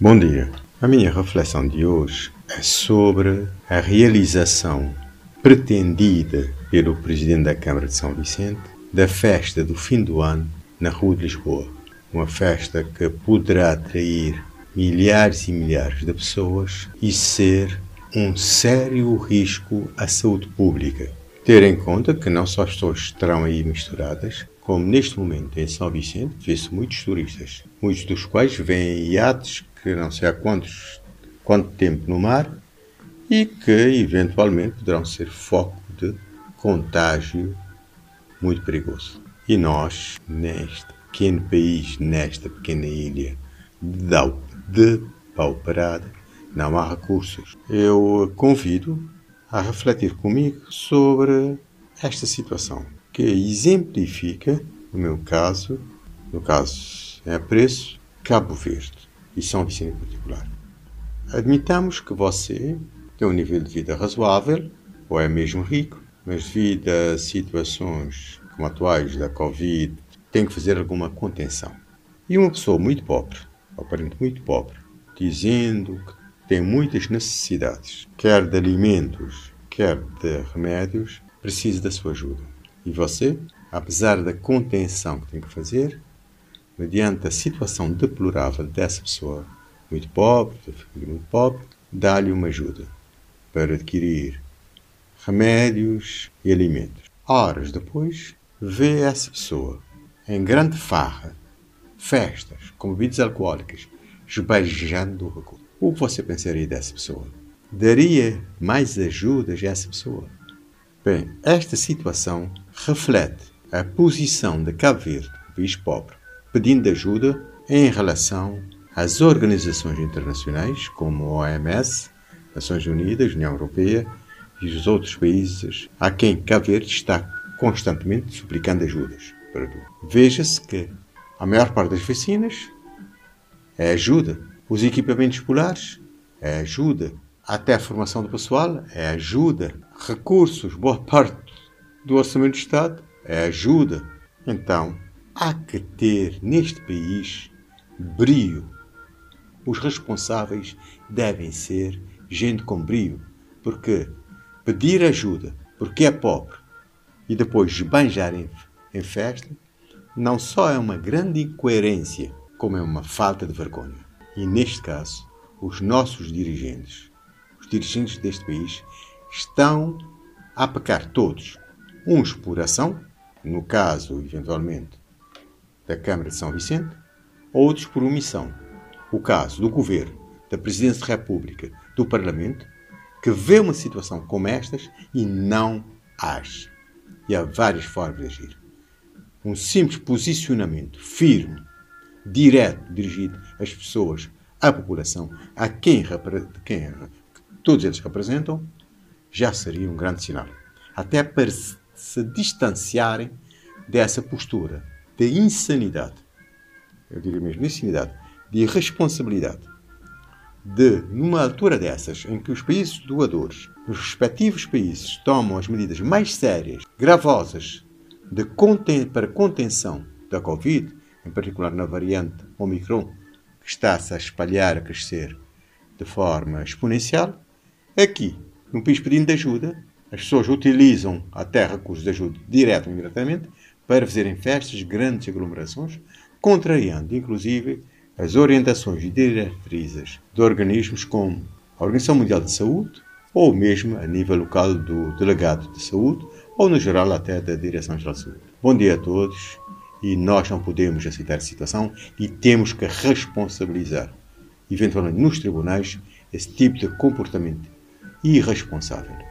Bom dia. A minha reflexão de hoje é sobre a realização pretendida pelo Presidente da Câmara de São Vicente da festa do fim do ano na Rua de Lisboa. Uma festa que poderá atrair milhares e milhares de pessoas e ser um sério risco à saúde pública. Ter em conta que não só as pessoas estarão aí misturadas, como neste momento em São Vicente vê-se muitos turistas, muitos dos quais vêm iates que não sei há quantos, quanto tempo no mar e que eventualmente poderão ser foco de contágio muito perigoso. E nós, neste pequeno país, nesta pequena ilha de pauperada, não há recursos. Eu convido a refletir comigo sobre esta situação, que exemplifica, no meu caso, no caso é preço, Cabo Verde e São Vicente em particular. Admitamos que você tem um nível de vida razoável, ou é mesmo rico, mas devido a situações como atuais da Covid, tem que fazer alguma contenção. E uma pessoa muito pobre, aparentemente muito pobre, dizendo que tem muitas necessidades, quer de alimentos, quer de remédios, precisa da sua ajuda. E você, apesar da contenção que tem que fazer, mediante a situação deplorável dessa pessoa, muito pobre, muito pobre, dá-lhe uma ajuda para adquirir remédios e alimentos. Horas depois, vê essa pessoa em grande farra, festas, com bebidas alcoólicas, esbajando o recurso. O que você pensaria dessa pessoa? Daria mais ajudas a essa pessoa? Bem, esta situação reflete a posição de Cabo Verde, país pobre, pedindo ajuda em relação às organizações internacionais como a OMS, Nações Unidas, União Europeia e os outros países a quem Cabo Verde está constantemente suplicando ajudas. Veja-se que a maior parte das vacinas é ajuda os equipamentos escolares é ajuda. Até a formação do pessoal é ajuda. Recursos, boa parte do orçamento do Estado é ajuda. Então, há que ter neste país brio. Os responsáveis devem ser gente com brio, porque pedir ajuda porque é pobre e depois esbanjar em, em festa não só é uma grande incoerência, como é uma falta de vergonha. E neste caso, os nossos dirigentes, os dirigentes deste país, estão a pecar todos. Uns por ação, no caso, eventualmente, da Câmara de São Vicente, outros por omissão. O caso do Governo, da Presidência da República, do Parlamento, que vê uma situação como estas e não age. E há várias formas de agir. Um simples posicionamento firme direto dirigido às pessoas, à população, a quem, quem todos eles representam, já seria um grande sinal. Até para se distanciarem dessa postura de insanidade, eu diria mesmo de insanidade, de irresponsabilidade, de, numa altura dessas, em que os países doadores, os respectivos países, tomam as medidas mais sérias, gravosas, de conten para contenção da Covid, em particular na variante Omicron, que está-se a espalhar, a crescer de forma exponencial. Aqui, num país pedindo ajuda, as pessoas utilizam até recursos de ajuda direto ou indiretamente para fazerem festas, grandes aglomerações, contrariando, inclusive, as orientações e diretrizes de organismos como a Organização Mundial de Saúde, ou mesmo a nível local do Delegado de Saúde, ou no geral até da Direção-Geral de Saúde. Bom dia a todos e nós não podemos aceitar a situação e temos que responsabilizar, eventualmente nos tribunais, esse tipo de comportamento irresponsável.